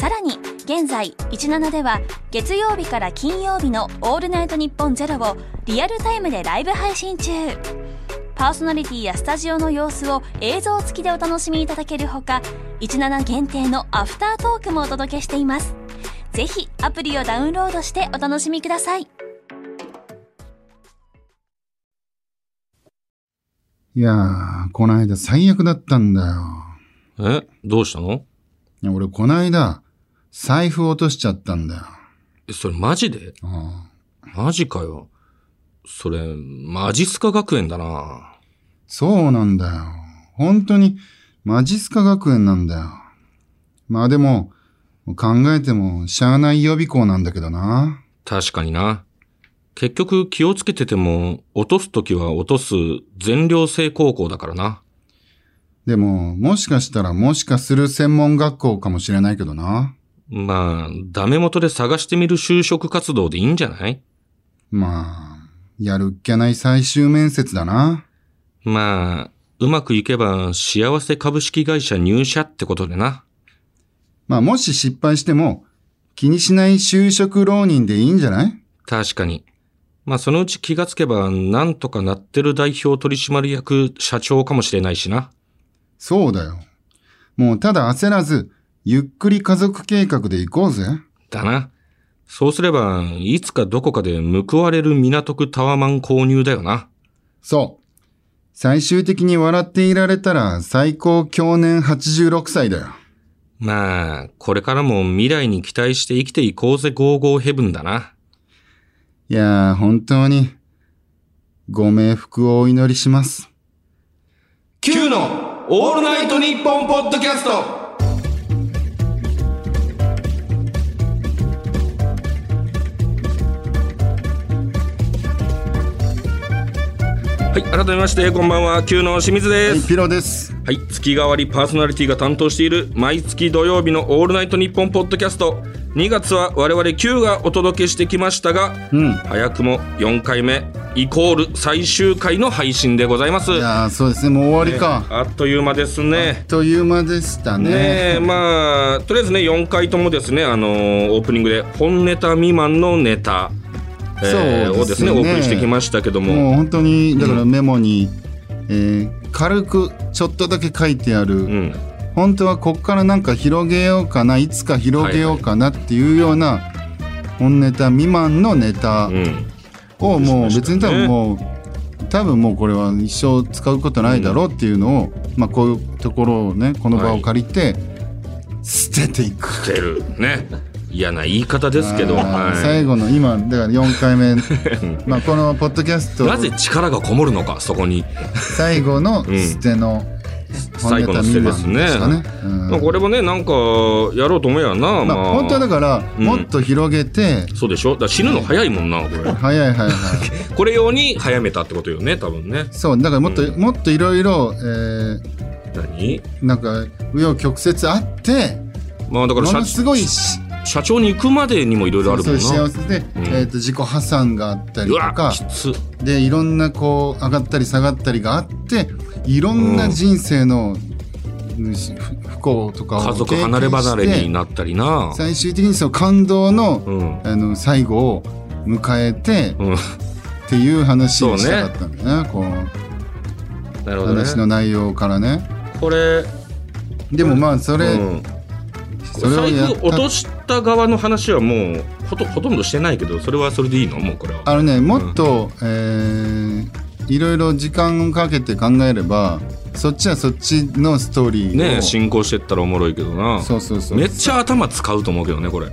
さらに現在17では月曜日から金曜日の「オールナイトニッポンゼロをリアルタイムでライブ配信中。パーソナリティやスタジオの様子を映像付きでお楽しみいただけるほか17限定のアフタートークもお届けしています。ぜひアプリをダウンロードしてお楽しみください。いやー、この間最悪だったんだよ。え？どうしたの？いや俺この間、財布落としちゃったんだよ。えそれマジで？あマジかよ。それ、マジスカ学園だな。そうなんだよ。本当に、マジスカ学園なんだよ。まあでも、考えても、しゃあない予備校なんだけどな。確かにな。結局気をつけてても、落とすときは落とす全寮制高校だからな。でも、もしかしたらもしかする専門学校かもしれないけどな。まあ、ダメ元で探してみる就職活動でいいんじゃない？まあ、やるっきゃない最終面接だな。まあ、うまくいけば幸せ株式会社入社ってことでな。まあもし失敗しても、気にしない就職浪人でいいんじゃない？確かに。まあそのうち気がつけばなんとかなってる代表取締役社長かもしれないしな。そうだよ。もうただ焦らず、ゆっくり家族計画で行こうぜ。だな。そうすれば、いつかどこかで報われる港区タワマン購入だよな。そう。最終的に笑っていられたら最高去年86歳だよ。まあ、これからも未来に期待して生きていこうぜゴーゴーヘブンだな。いやー、本当に、ご冥福をお祈りします。Q のオールナイトニッポンポッドキャストはい、改めまして、こんばんは、Q の清水はい、です。ピロです。はい、月替わりパーソナリティが担当している毎月土曜日のオールナイトニッポンポッドキャスト。2月は我々 Q がお届けしてきましたが、うん。早くも4回目イコール最終回の配信でございます。いやー、そうですね、もう終わりか。あっという間ですね。という間でしたね。ねえまあとりあえずね4回ともですねあのーオープニングで本ネタ未満のネタ、えーそうですね。をですね。お送りしてきましたけども。もう本当に、だからメモに、えー軽くちょっとだけ書いてある、うん。本当はこっからなんか広げようかないつか広げようかなっていうような本ネタ未満のネタうん。をもう別に多分ね。もう多分もうこれは一生使うことないだろうっていうのを、まあこういうところをねこの場を借りて捨てていく。出る。ね嫌な言い方ですけど、はい。最後の今だから4回目。まあこのポッドキャストなぜ力がこもるのかそこに、最後の捨ての本ネ最後の捨てですね。でしたね。うん。まあこれもねなんかやろうと思えばな、まあ本当はだからうん。もっと広げて、そうでしょ？だ死ぬの早いもんなこれ。早い早い早い。これ用に早めたってことよね多分ね。そうだからもっと、うもっといろいろえ何ーなんか紆余曲折あってまあだから社ものすごいし社長に行くまでにもいろいろあるもんな。そう幸せで、うん。えー、と自己破産があったりとかでいろんなこう上がったり下がったりがあっていろんな人生の、うんし不不幸とかを家族離れ離れになったりな。最終的にその感動の,、うん。あの最後を迎えて、うん。っていう話をしたかったんだよね。こう。なるほどね。話の内容からね。これでもまあそれ、財布落とした側の話はもうほとほとんどしてないけどそれはそれでいいの？もうこれは。あのねもっと、えーいろいろ時間をかけて考えればそっちはそっちのストーリーをね進行してったらおもろいけどな。そうそうそう。めっちゃ頭使うと思うけどねこれ。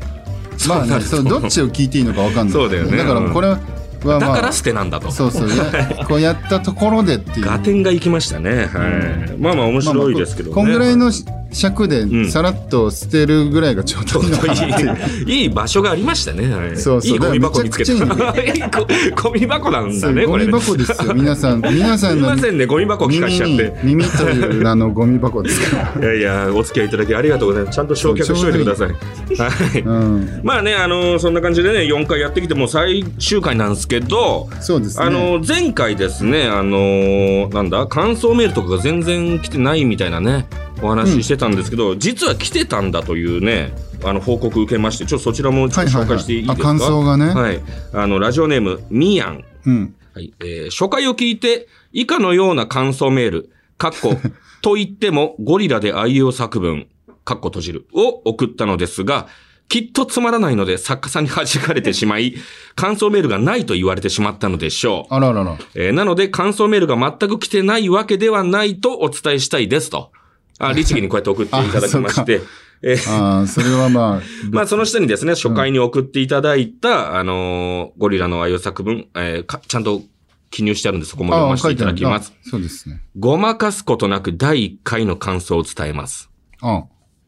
まあねそうどっちを聞いていいのかわかんない。そうだよね。だからこれはまあだから捨てなんだと。そうそう。や こうやったところでっていう。ガテンが行きましたね。はい。まあまあ面白いですけどね。まあまあここんぐらいのし尺でんさらっと捨てるぐらいがちょうどいいう。い いいい場所がありましたね。はいそうそういいゴミ箱見つけた。ゴゴミ箱なんだね、ゴ。ミ箱ですよ皆さん 皆さすんのいませんね、ゴミ箱聞かしちゃって。耳という名のゴミ箱ですから。いやいや、お付き合いいただきありがとうございます。ちゃんと焼却しといてください。はい。うん、まあね、あのそんな感じでね、4回やってきて、もう最終回なんですけど、そうですね。あの前回ですね、あのなんだ、感想メールとかが全然来てないみたいなね、お話ししてたんですけど、実は来てたんだというね、あの報告受けまして、ちょっとそちらも紹介していいですか？あ感想がね。はい。あの、ラジオネーム、みやん。うん。はい。えー初回を聞いて、以下のような感想メール、かっこ、と言っても、ゴリラで愛用作文、かっこ閉じる、を送ったのですが、きっとつまらないので作家さんに弾かれてしまい、感想メールがないと言われてしまったのでしょう。あららら。えーなので、感想メールが全く来てないわけではないとお伝えしたいですと。あ、律儀にこうやって送っていただきまして、えーああ、それはまあ、まあ、その下にですね、初回に送っていただいた、あのーゴリラの愛用作文、えーかちゃんと記入してあるんで、そこも読ませていただきます。あそうですね。ごまかすことなく第1回の感想を伝えます。あ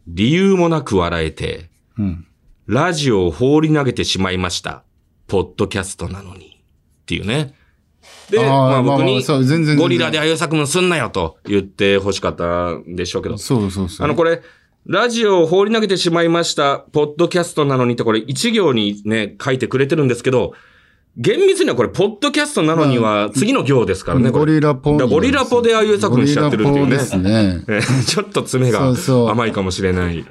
理由もなく笑えて、うん。ラジオを放り投げてしまいました。ポッドキャストなのに。っていうね。で、まあ僕に、ゴリラで愛用作文すんなよと言って欲しかったんでしょうけど。そうそうそう。あの、これ、ラジオを放り投げてしまいました、ポッドキャストなのにって、これ一行にね、書いてくれてるんですけど、厳密にはこれ、ポッドキャストなのには次の行ですからね、こゴれ。リラポゴリラポでああいう作品しちゃってるっていうねですね。え ーちょっと爪がそうそう甘いかもしれない。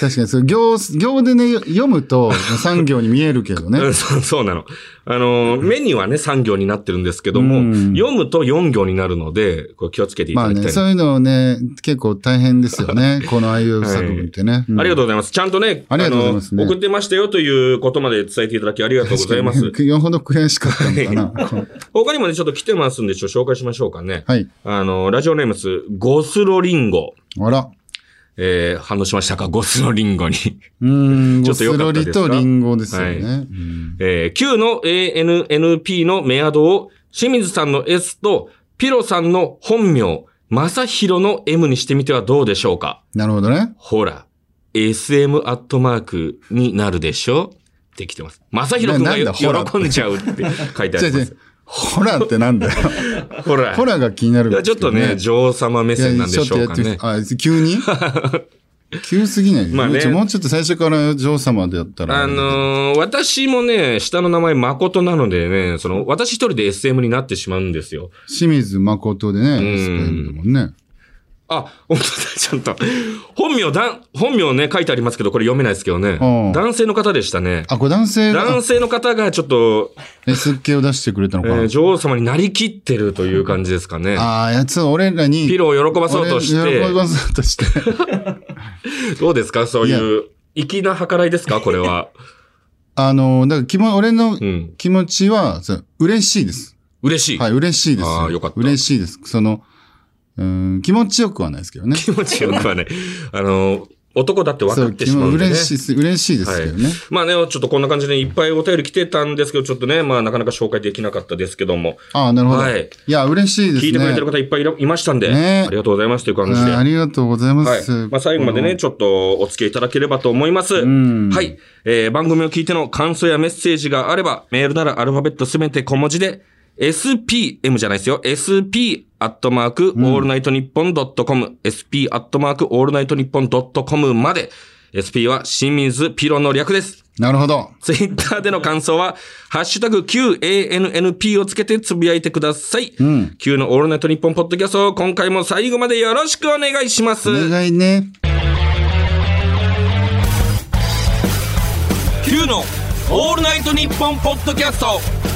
確かに、そう行、行でね、読むと産業に見えるけどね。う んそうそうなの。あのー、目にはね、3行になってるんですけども、うん読むと4行になるので、これ気をつけていまあね、ただきたい。そういうのね、結構大変ですよね。この IU 作文ってね。ありがとううございます。ちゃんとね、ありがとうございますね送ってましたよということまで伝えていただきありがとうございます。よほど悔しかったのかな。他にもね、ちょっと来てますんで、ちょっと紹介しましょうかね。はい。あの、ラジオネームス、ゴスロリンゴ。あら。えー、反応しましたか？ゴスロリンゴに。うーん、ちょっとよゴスロかったですか？リとリンゴですよね。はいうんえー、Q の ANNP のメアドを、清水さんの S と、ピロさんの本名、正宏の M にしてみてはどうでしょうか？なるほどね。ほら、SM アットマークになるでしょ？って来てます。正宏くんが喜んじゃうって書いてあります。ホラーってなんだよ。ほら。ホラーが気になるいやちょっとね、女王様目線なんでしょうかねあ、急に？急すぎない、まあねもうちょっと最初から女王様でやったら。あのー私もね、下の名前誠なのでね、その、私一人で SM になってしまうんですよ。清水誠でね、んスペインだもんね。あ、本当だ、ちゃんと。本名、だん、本名ね、書いてありますけど、これ読めないですけどねうん。男性の方でしたね。あ、これ男性が男性の方がちょっと、S 系を出してくれたのかな。えー女王様になりきってるという感じですかね。ああ、やつ、俺らに。ピロを喜ばそうとして俺喜、ばそうとして。どうですか？そういう、粋な計らいですか？これは。あの、だから気も、俺のうん。気持ちは、そう嬉しいです。嬉しい。はい、嬉しいです。あーよかった嬉しいです。その、うん、気持ちよくはないですけどね。気持ちよくはね。あの、男だって分かってしまうんでね。嬉しいです、嬉しいですけどね。まあね、ちょっとこんな感じでいっぱいお便り来てたんですけど、ちょっとね、まあなかなか紹介できなかったですけども、ああ、なるほど。はいい、や、嬉しいですね。聞いてくれてる方いっぱいいましたんで、ねありがとうございますという感じで。あありがとうございまはいす。。まあ最後までね、ちょっとお付き合いいただければと思います。んはい。えー、番組を聞いての感想やメッセージがあれば、メールならアルファベットすべて小文字で、spm じゃないですよ。sp アットマーク、オールナイトニッポンドットコム、sp アットマーク、オールナイトニッポンドットコムまで、sp は清水ピロの略です。なるほど。ツイッターでの感想は、ハッシュタグ QANNP をつけてつぶやいてください。Q のオールナイトニッポンポッドキャストを今回も最後までよろしくお願いします。お願いね。Q のオールナイトニッポンポッドキャスト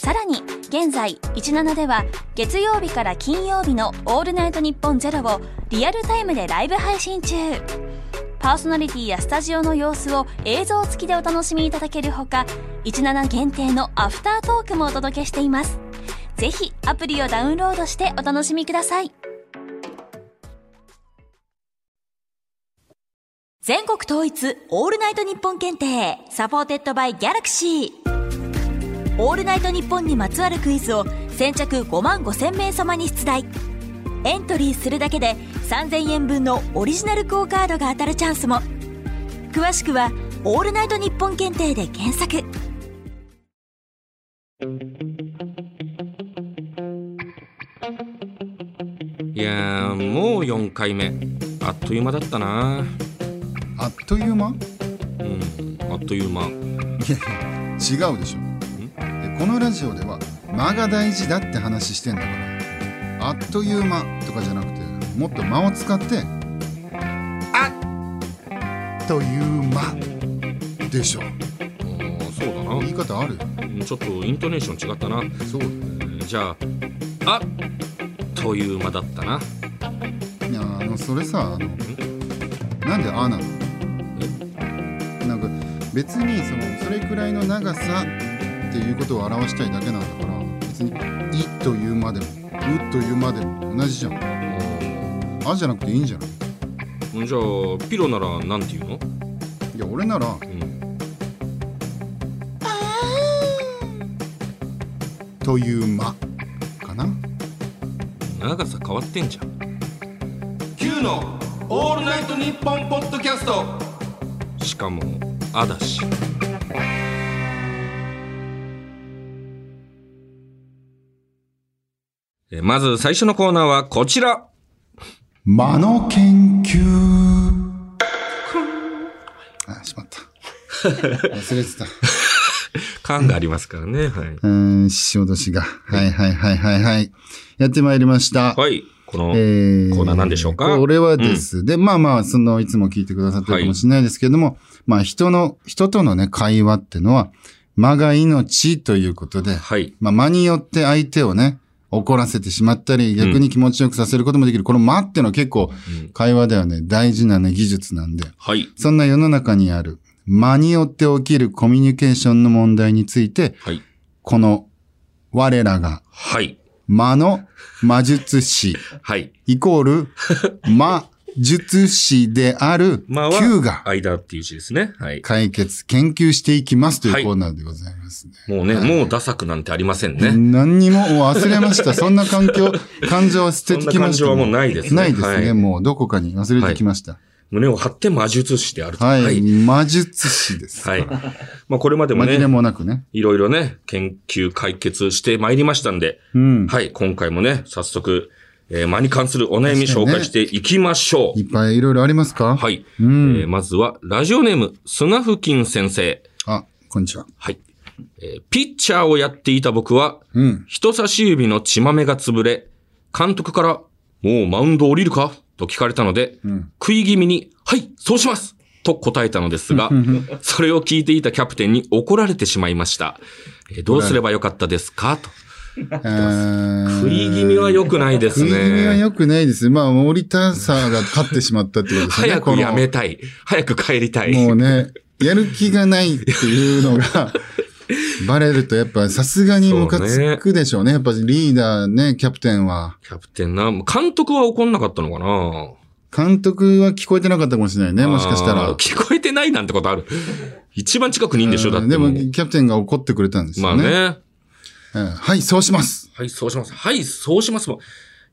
さらに現在17では月曜日から金曜日の「オールナイトニッポンゼロをリアルタイムでライブ配信中。パーソナリティやスタジオの様子を映像付きでお楽しみいただけるほか17限定のアフタートークもお届けしています。ぜひアプリをダウンロードしてお楽しみください。全国統一オールナイトニッポン検定 supported by Galaxy。オールナイトニッポンにまつわるクイズを先着5万5千名様に出題エントリーするだけで3000円分のオリジナルクオ・カードが当たるチャンスも詳しくは「オールナイトニッポン検定」で検索いやー、もう4回目。あっという間だったな。あっという間？うん、あっという間。いやいや違うでしょでこのラジオでは間が大事だって話してんだからあっという間とかじゃなくてもっと間を使ってあっという間でしょあーそうだな。言い方ある？うんちょっとイントネーション違ったな。そうじゃあ、あっという間だったな。いやあのそれさあのなんであなの？なんか別にそのそれくらいの長さっていうことを表したいだけなんだから別に「い」というまでも「う」というまでも同じじゃん「あ」じゃなくていいんじゃない？うんじゃあ、ピロならなんて言うの？いや俺ならうん。「という間」かな長さ変わってんじゃん。Q のオールナイトニッポンポッドキャストしかも、あだし。えーまず最初のコーナーはこちら。間の研究あしまった 忘れてた感がありますからね。はい。うーん仕落としがはいはいはいはいはいやってまいりましたはい。この、えーコーナーなんでしょうか？これはです。で、まあまあ、その、いつも聞いてくださってるかもしれないですけれども、まあ、人の、人とのね、会話ってのは、間が命ということで、はい。まあ、間によって相手をね、怒らせてしまったり、逆に気持ちよくさせることもできる。この間ってのは結構、会話ではね、大事なね、技術なんで、はい。そんな世の中にある、間によって起きるコミュニケーションの問題について、はい。この、我らが、はい。間の魔術師、はい。イコール、魔 術師であるまあ Q はが、間っていう字ですね。はい。解決、研究していきますといはいうコーナーでございますね。もうね、もうダサくなんてありませんね。何にももう忘れました。そんな環境、感情は捨ててきました。そんな感情はもうないですねないですね。はいもうどこかに忘れてきました。胸を張って魔術師であると。はい。魔術師です。はい。まあこれまでも紛れね、もなくね。いろいろね、研究解決してまいりましたんで、うん。はい、今回もね、早速、えー、間に関するお悩み紹介していきましょう。いっぱいいろいろありますか？はい。うんえーまずは、ラジオネーム、砂付近先生。あ、こんにちは。はい。えーピッチャーをやっていた僕は、うん。人差し指の血豆が潰れ、監督から、もうマウンド降りるか？と聞かれたので、ん食い気味に、はい、そうしますと答えたのですが、それを聞いていたキャプテンに怒られてしまいました。えーどうすればよかったですか？と。食食い気味は良くないです食い気味はね。良くないです。まあ、降りたさが勝ってしまったってことですよね。早くやめたい。早く帰りたい。もうね、やる気がないっていうのが、バレるとやっぱさすがにムカつくでしょうね。やっぱリーダーね、キャプテンは。キャプテンな、監督は怒んなかったのかな？監督は聞こえてなかったかもしれないね、もしかしたあらー。聞こえてないなんてことある。一番近くにいいんでしょだってでも、うキャプテンが怒ってくれたんですよね。まあね。うんはい、そうします。はい、そうします。はい、そうしますもん。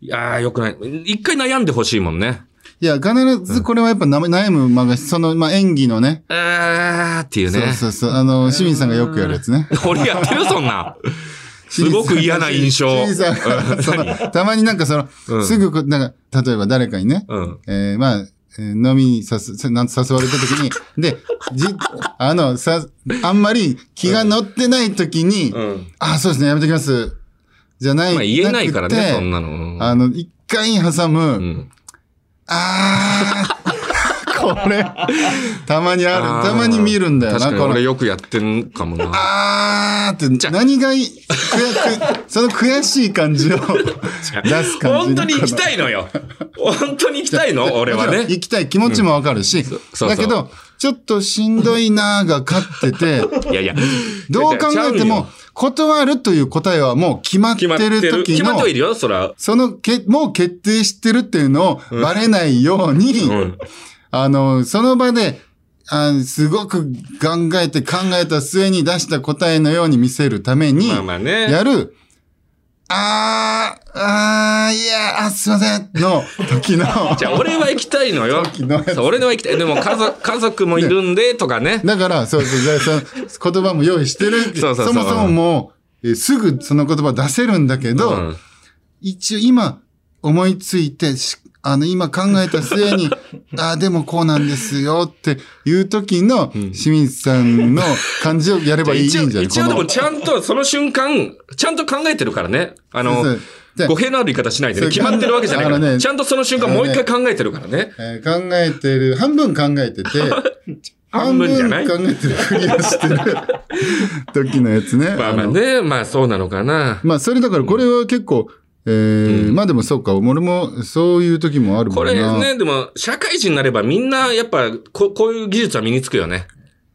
いやー、よくない。一回悩んでほしいもんね。いや、必ずこれはやっぱな悩む間が、その、まあ、演技のね。あーっていうね。そうそうそう。あの、清水さんがよくやるやつね。俺やってるそんな。すごく嫌な印象。たまになんかその、うんすぐなんか、例えば誰かにね、うん。えーまあ、えー飲みに誘す、なん誘われた時に、で、じ、あの、さ、あんまり気が乗ってない時に、うん。あ、そうですね、やめときます。じゃない。まあ言えないからね、そんなの。あの、一回挟む、うん。あー、俺、たまにある、たまに見るんだよな、この俺よくやってんかもな。あーって、何がいい、その悔しい感じを 出す感じ。本当に行きたいの？よ。本当に行きたいの？俺はね。行きたい気持ちもわかるし、だけど、ちょっとしんどいなーが勝ってて、いやいや。どう考えても、断るという答えはもう決まってる。る時の決まってはい、るよ、そら。そのけ、もう決定してるっていうのをバレないように、うん。あの、その場で、あすごく考えて考えた末に出した答えのように見せるために、まあまあね。やる、あー、あー、いや、あ、すいません、の時の、じゃあ、俺は行きたいのよ。時のそう俺は行きたい。でも家族、家族もいるんで、とかね。だから、そうそう、だからその言葉も用意してる。そうそうそうもそももう、えすぐその言葉出せるんだけど、うん一応今思いついてし、あの、今考えた末に、あ あ、でもこうなんですよっていう時の清水さんの感じをやればいいんじゃない？一応、でもちゃんとその瞬間、ちゃんと考えてるからね。あの語弊のある言い方しないでね。決まってるわけじゃないから。ねちゃんとその瞬間もう一回考えてるからね。えー考えてる、半分考えてて、半分じゃない？考えてるふりをしてる時のやつね。まあまあのね、まあそうなのかな。まあ、それだからこれは結構、えーまあでもそうか、俺もそういう時もあるもこれ。ね、でも、社会人になればみんな、やっぱこ、こういう技術は身につくよね。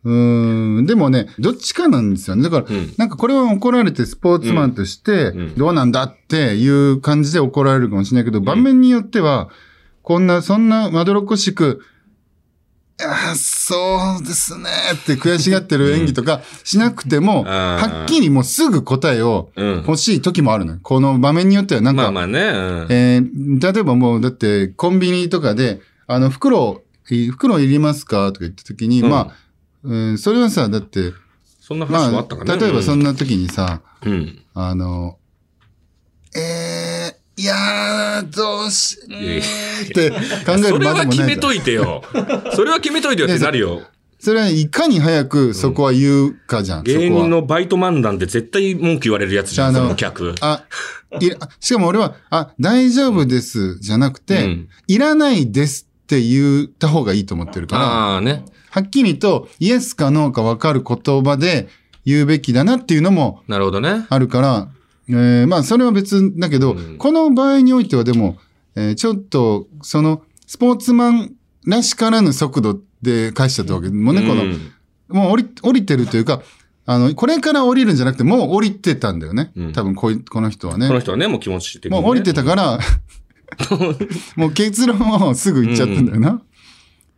うーん、でもね、どっちかなんですよね。だから、うん。なんかこれは怒られてスポーツマンとしてん、どうなんだっていう感じで怒られるかもしれないけど、場面によっては、こんな、そんなまどろっこしく、そうですねって悔しがってる演技とかしなくても、はっきりもうすぐ答えをうん。欲しい時もあるのよ。この場面によってはなんか、まあまあね。うんえー例えばもう、だって、コンビニとかで、あの、袋、い袋いりますかとか言った時に、うんまあ、うん、それはさ、だって、そんなま話もあったか。例えばそうんな時にさ、うん。あの、えー、いやー、どうし、うって考えそるまでれは決め。といてよ。それは決めといてよってなるよ。それはいかに早くそこは言うかじゃん、芸そこは。人のバイト漫談で絶対文句言われるやつじゃん、その客。あ、いら、しかも俺は、あ、大丈夫です、じゃなくて、うんいらないですって言った方がいいと思ってるから、ああね。はっきりとイエスかノーか分かる言葉で言うべきだなっていうのもなるほどね。あるから、えーまあそれは別だけど、うんこの場合においてはでも、えーちょっとそのスポーツマンらしからぬ速度で返しちゃったわけ。もうね、この、うんもう降り、降りてるというか、あの、これから降りるんじゃなくて、もう降りてたんだよね。うん多分こい、この人はね。この人はね、もう気持ち的に、ね。もう降りてたから、もう結論をすぐ言っちゃったんだよな。だか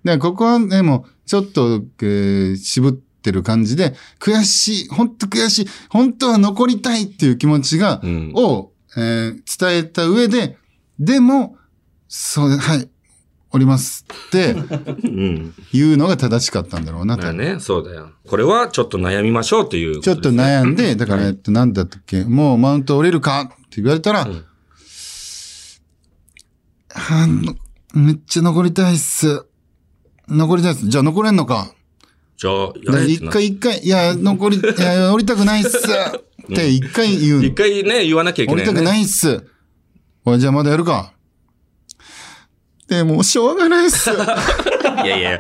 らここはね、もうちょっと、えー渋ってる感じで、悔しい、本当悔しい、本当は残りたいっていう気持ちが、うんを、えー伝えた上で、でも、そうで、はい、降りますってうん。いうのが正しかったんだろうなとまあね、そうだよ。これはちょっと悩みましょうというこちょっと悩んで、だから、えっと、なんだったっけ、もうマウント降りるかって言われたら、んあのめっちゃ残りたいっす。残りたいっす。じゃあ残れんのか。じゃあ、一回一回、いや、残り、いや、降りたくないっす。って一回言うの一。回ね、言わなきゃいけ降りたくないっす。おい、じゃあまだやるか。でも、しょうがないっす。いやいや、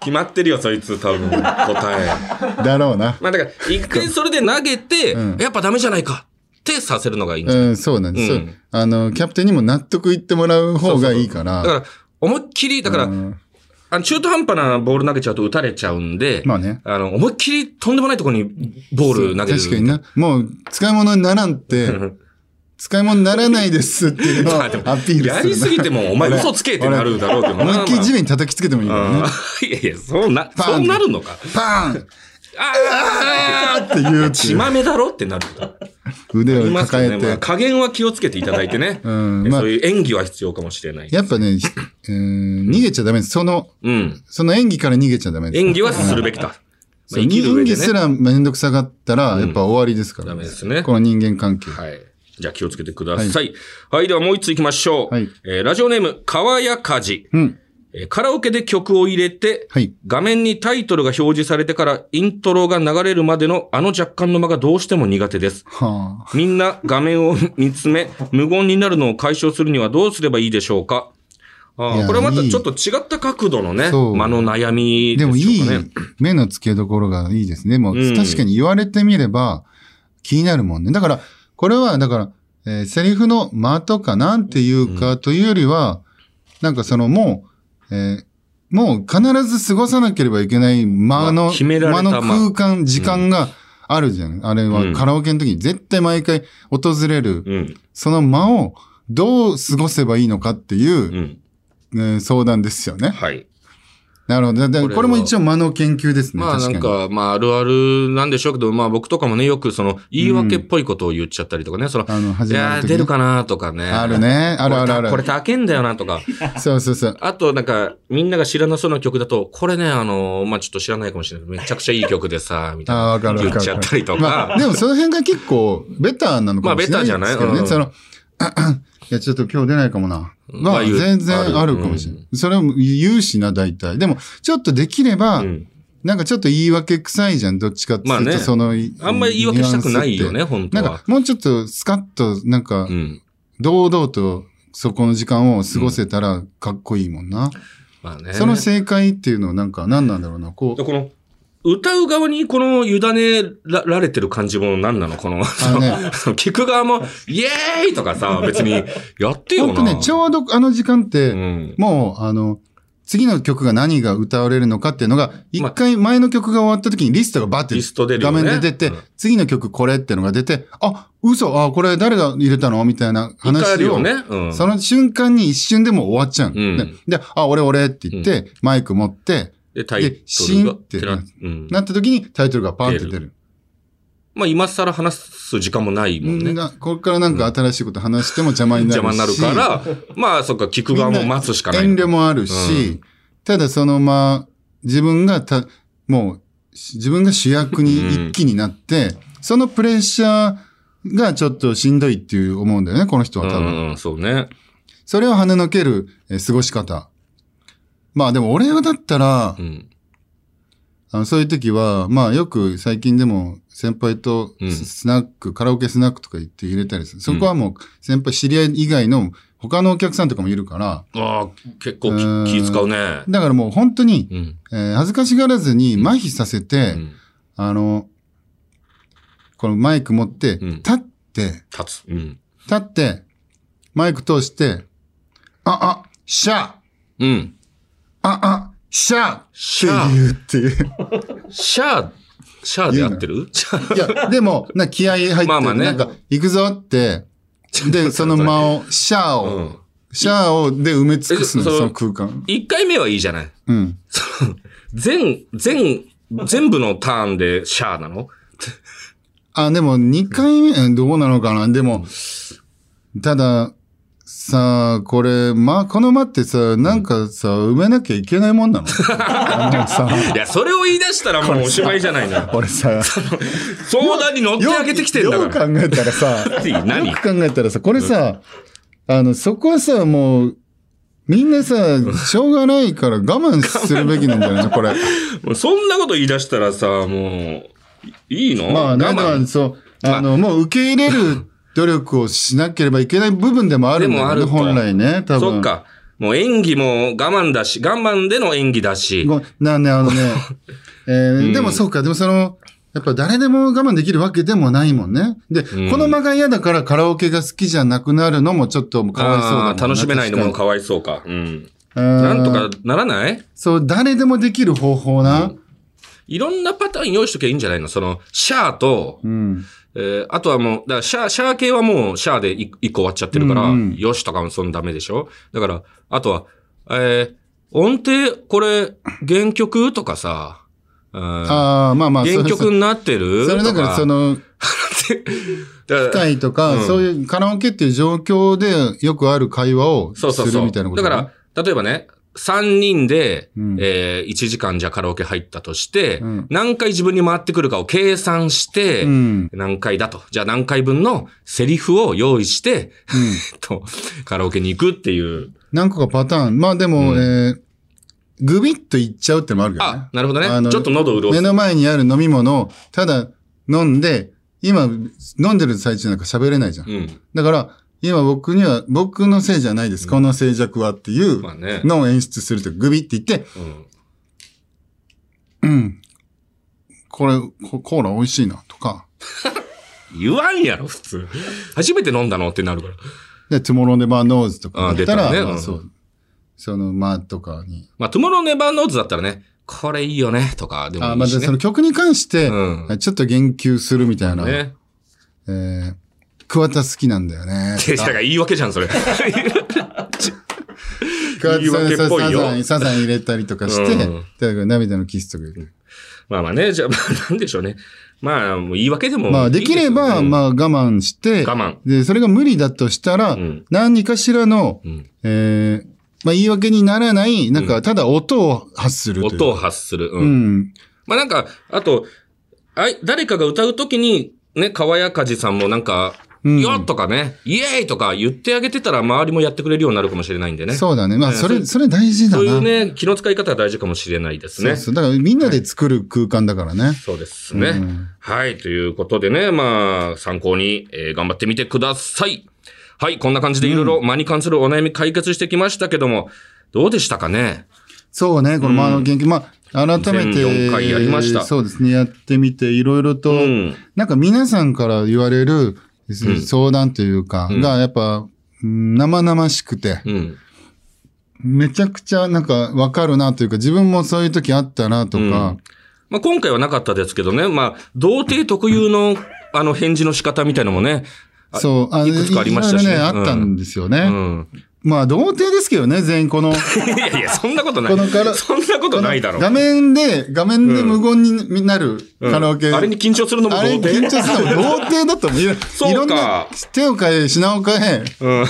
決まってるよ、そいつ、多分、答え。だろうな。まあだから、一回それで投げて、うんやっぱダメじゃないかってさせるのがいいんじゃないうん、そうなんです。うんあの、キャプテンにも納得いってもらう方がいいから。だから、思いっきり、だから、うんあの中途半端なボール投げちゃうと打たれちゃうんで、まあね。あの、思いっきりとんでもないところにボール投げる。確かにな。もう、使い物にならんって、使い物にならないですっていう のをアピールするな。やりすぎても、お前嘘つけってなるだろうけどな。思いっきり地ま面に叩きつけてもいいからね いやいや、そうな、そうなるのか。パーンああーって言うあって血まめだろってなる。腕を抱えどね。まあて。加減は気をつけていただいてね。うんまあそういう演技は必要かもしれない。やっぱね、うん逃げちゃダメです。その、うん。その演技から逃げちゃダメです。演技はするべきだ。まあ演。技すらめんどくさがったら、やっぱ終わりですからね、ダメですねこの人間関係。はい。じゃあ気をつけてください。はい、ではもう一つ行きましょう。はいえーラジオネーム、川谷梶。うん。えーカラオケで曲を入れて、はい。画面にタイトルが表示されてからイントロが流れるまでのあの若干の間がどうしても苦手です。はあ。みんな画面を見つめ、無言になるのを解消するにはどうすればいいでしょうかああこれはまたちょっと違った角度のね、間の悩みでもいい。目の付けどころがいいですね。もううん確かに言われてみれば気になるもんね。だから、これは、だから、えーセリフの間とかなんていうかというよりは、なんかそのもう、えーもう必ず過ごさなければいけない間の、まあ決められた間の空間、時間があるじゃん。あれうんはカラオケの時に絶対毎回訪れる、うん。その間をどう過ごせばいいのかっていうう、ん。えー相談ですよね。はい。なるほど。これも一応間の研究ですね。まあな。んか、まああるあるなんでしょうけど、まあ僕とかもね、よくその言い訳っぽいことを言っちゃったりとかね、その、あの、い始まる時、やー出るかなとかね。あるね。あるあるある。これ高いんだよなとか。そうそうそう。あとなんか、みんなが知らなそうな曲だと、これね、あの、まあちょっと知らないかもしれないけど、めちゃくちゃいい曲でさ、みたいな。言っちゃったりとか。まあ、でもその辺が結構、ベターなのかもしれないですけどね。まあベターじゃない？うんその、い や、ちょっと今日出ないかもな。まあ、全然あるかもしれない。それを言うしな、大体。でも、ちょっとできれば、うんなんかちょっと言い訳臭いじゃん、どっちかっていうと、まあねその、あんまり言い訳したくないよね、ニュアンスってなん本当はか。、もうちょっとスカッと、なんかう、ん。堂々と、そこの時間を過ごせたらかっこいいもんな。まあね。その正解っていうのはなんか何なんだろうな。こう、この、歌う側にこの委ねらられてる感じも何なの？この、ね。聞く側も、イエーイとかさ、別にやってよな。僕ね、ちょうどあの時間って、うん。もう、あの、次の曲が何が歌われるのかっていうのが、一回前の曲が終わった時にリストがバッて画ね。面で出て、うん。次の曲これってのが出て、あ、嘘、あ、これ誰が入れたの？みたいな話を、ね。うん。その瞬間に一瞬でもう終わっちゃうで、あ、俺俺って言って、マイク持って、で、タイトルが。シンっててなうん。なった時にタイトルがパンって出る。まあ、今更話す時間もないもんね。なこれからなんか新しいこと話しても邪魔になるし。邪魔になるから、まあ、そっか、聞く側も待つしかない。遠慮もあるし、うんただそのまあ、自分がた、もう、し自分が主役に一気になって、そのプレッシャーがちょっとしんどいっていう思うんだよね、この人は多分。うんうん、そうね。それを跳ねのける、えー過ごし方。まあでも俺だったらう、ん。あのそういう時は、まあよく最近でも先輩とうんススナック、カラオケスナックとか行って入れたりする。そこはもう先輩知り合い以外の他のお客さんとかもいるから、ああ、結構気使うね。だからもう本当に、うん。えー恥ずかしがらずに麻痺させて、うんあの、このマイク持って、うん立って、立つ。うん。立って、マイク通して、あ、あ、シャーうん。あ、あ、シャーシャーって言うっていう。シャー、シャーで合ってる？シャーいや、でも、な気合入ってる。まあまあねなんか、行くぞって、で、その間を、シャーを、うんシャーをで埋め尽くすの、えそその空間。一回目はいいじゃない？うん。全、全、全部のターンでシャーなの？あ、でも、2回目、うんどうなのかな？でも、ただ、さあ、これ、ま、この間ってさ、なんかさ、埋めなきゃいけないもんなの？いや、それを言い出したらもうおしまいじゃないのよ。俺さ、相談に乗ってあげてきてんだよから。く考えたらさ、よく考えたらさ、これさ、あの、そこはさ、もう、みんなさ、しょうがないから我慢するべきなんじゃないの？これ。もうそんなこと言い出したらさ、もう、いいの？まあね、我だかそう、あの、もう受け入れる努力をしなければいけない部分でもあるんだよね、でもあると本来ね、多分。そっか。もう演技も我慢だし、我慢での演技だし。ごなんで、あのね、えーうんでもそうか、でもその、やっぱ誰でも我慢できるわけでもないもんね。で、うんこの間が嫌だからカラオケが好きじゃなくなるのもちょっとかわいそうだ楽しめないのも確かわいそうか。うん。なんとかならない？そう、誰でもできる方法な。いろんなパターン用意しときゃいいんじゃないの？その、シャーと、うん。えーあとはもう、だからシャー、シャー系はもうシャーで一一個終わっちゃってるから、うんうん。よしとかもそんなダメでしょ？だから、あとは、えー音程、これ、原曲とかさ、うん。ああ、まあまあ、原曲になってるそれだからその、機械とか、うん。そういうカラオケっていう状況でよくある会話をそうそうそう。するみたいなことだから、例えばね、3人で、うんえー1時間じゃカラオケ入ったとして、うん何回自分に回ってくるかを計算して、うん。何回だと。じゃあ何回分のセリフを用意して、うん。と、カラオケに行くっていう。何個かパターン。まあでも、うんえー、グビッといっちゃうってのもあるけどねあ。、なるほどねあ。のちょっと喉潤す。目の前にある飲み物をただ飲んで、今飲んでる最中なんか喋れないじゃん。うん。だから、今僕には、僕のせいじゃないです。この静寂はっていうのを演出すると、グビって言って、うん。うん。これ、ココーラ美味しいな、とか。言わんやろ、普通。初めて飲んだのってなるから。で、トゥモローネバーノーズとかあだったら、出たねうんまあそう。その、まあ、とかに。まあ、 Tomorrow never knows だったらね、これいいよね、とかでもあ、まあ、いいし、ね。でその曲に関して、うんちょっと言及するみたいな。ね。えー、桑田好きなんだよね。いやだから言い訳じゃん、それ。桑田さんサザン、サザン入れたりとかして、うんだから涙のキスとか入れる。まあまあね、じゃあ、ま あなんでしょうね。まあ、もう言い訳でもまあ、できれば、まあ、我慢して、我慢で、それが無理だとしたら、ん何かしらの、うんえー、まあ、言い訳にならない、なんか、ただ音を発する音を発する。うん。うん。まあなんか、あと、あい、誰かが歌うときに、ね、川谷かじさんもなんか、うんよっとかね、イエーイとか言ってあげてたら周りもやってくれるようになるかもしれないんでね。そうだね。まあ、ねそれ、そそれ大事だな。そういうね、気の使い方は大事かもしれないですね。そうそう。だから、みんなで作る空間だからね。そうですね。うんはい。ということでね、まあ、参考に、えー頑張ってみてください。はい。こんな感じでいろいろ間に関するお悩み解決してきましたけども、どうでしたかね？そうね、この、まあ、あの、研究、まあ、改めて、2004回やりましたそうですね、やってみて、いろいろと、うんなんか皆さんから言われる相談というか、ん。が、やっぱ、うん生々しくて、うん。めちゃくちゃなんかわかるなというか、自分もそういう時あったなとか、まあ、今回はなかったですけどね、まあ、童貞特有の、あの、返事の仕方みたいなのもね、あそう、あいくつかありましたしね。ね、あったんですよね。うん。まあ、童貞ですけどね、全員この、いやいや、そんなことない。このからそんなことないだろ。画面で、画面で無言になるうんカラオケ。あれに緊張するのもあれ童貞緊張するのも童貞だと思う。そうかいろんな手を変え、品を変え、うん。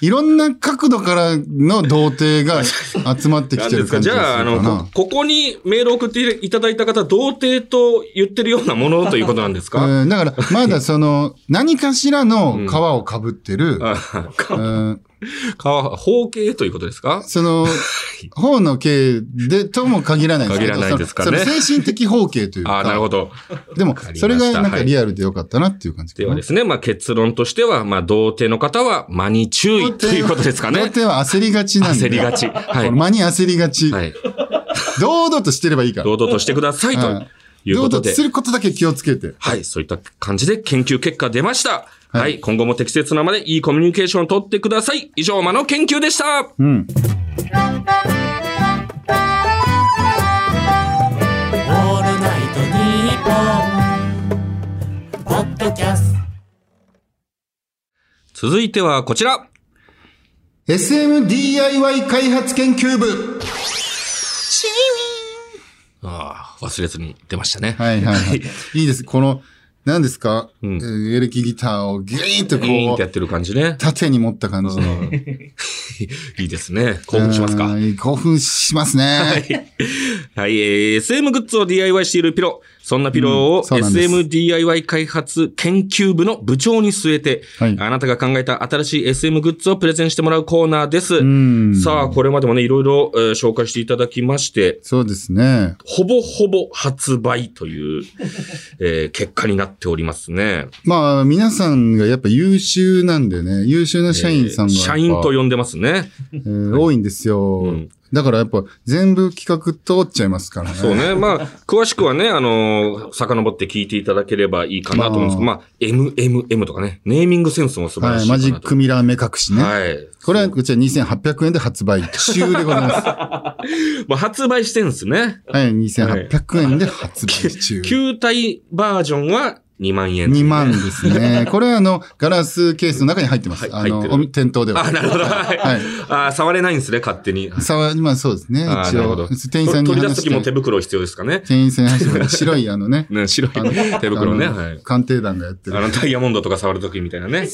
いろんな角度からの童貞が 集まってきてる感じがするじゃあ、あの、こ。ここにメールを送っていただいた方、童貞と言ってるようなものということなんですか、うんだから、まだその、何かしらの皮をかぶってる、あうかん か包茎ということですか？その、方の系でとも限らないですけど限らないですかね精神的方形というか。ああ、なるほど。でもそれがなんかリアルでよかったなっていう感じかなではですね、まあ結論としては、まあ童貞の方は間に注意ということですかね。童貞は焦りがちなんで。焦りがち。はい。間に焦りがち。はい。堂々としてればいいから。堂々としてくださいとはいいうことです。ることだけ気をつけて。はい。そういった感じで研究結果出ました。はい。今後も適切なまでいいコミュニケーションを取ってください。以上、間の研究でした。うん。オールナイトニッポン」ポッドキャスト続いてはこちら。SMDIY 開発研究部。ああ、忘れずに出ましたね。はいはいはい。いいです。この、何ですか、うんえーエレキギターをギーンとギーンこう、ってやってる感じね。縦に持った感じの。いいですね。興奮しますか？うん興奮しますね。はい、えー SM グッズを DIY しているピロ。そんなピロをうんそうなんです SMDIY 開発研究部の部長に据えて、はいあなたが考えた新しい SM グッズをプレゼンしてもらうコーナーです。んさあ、これまでもね、いろいろ、えー紹介していただきまして、そうですね。ほぼほぼ発売という、えー結果になっておりますね。まあ、皆さんがやっぱ優秀なんでね、優秀な社員さんがやっぱ、社員と呼んでますね。えー多いんですよ、うんだからやっぱ全部企画通っちゃいますからね。そうね。まあ、詳しくはね、あのー遡って聞いていただければいいかなと思うんですけど、まあ、MMM とかね、ネーミングセンスも素晴らはい。しいかなと。マジックミラー目隠しね。はい。これは、こちら2800円で発売中でございます。まあ、発売してんですね。はい。2800円で発売中。球体バージョンは2万円、2万ですね。これはあの、ガラスケースの中に入ってます。あの、はい入ってるおみ店頭では。あ、なるほど。はい。はいあ触れないんですね、勝手に。さわ、まあそうですね。一応あなるほど。。店員さんに取り出す時も手、袋必要ですかね。店員さんに話して、白いあのね、ね、白いあの手袋ね。あのはい。鑑定団がやってるあ。の、ダイヤモンドとか触る時みたいなね。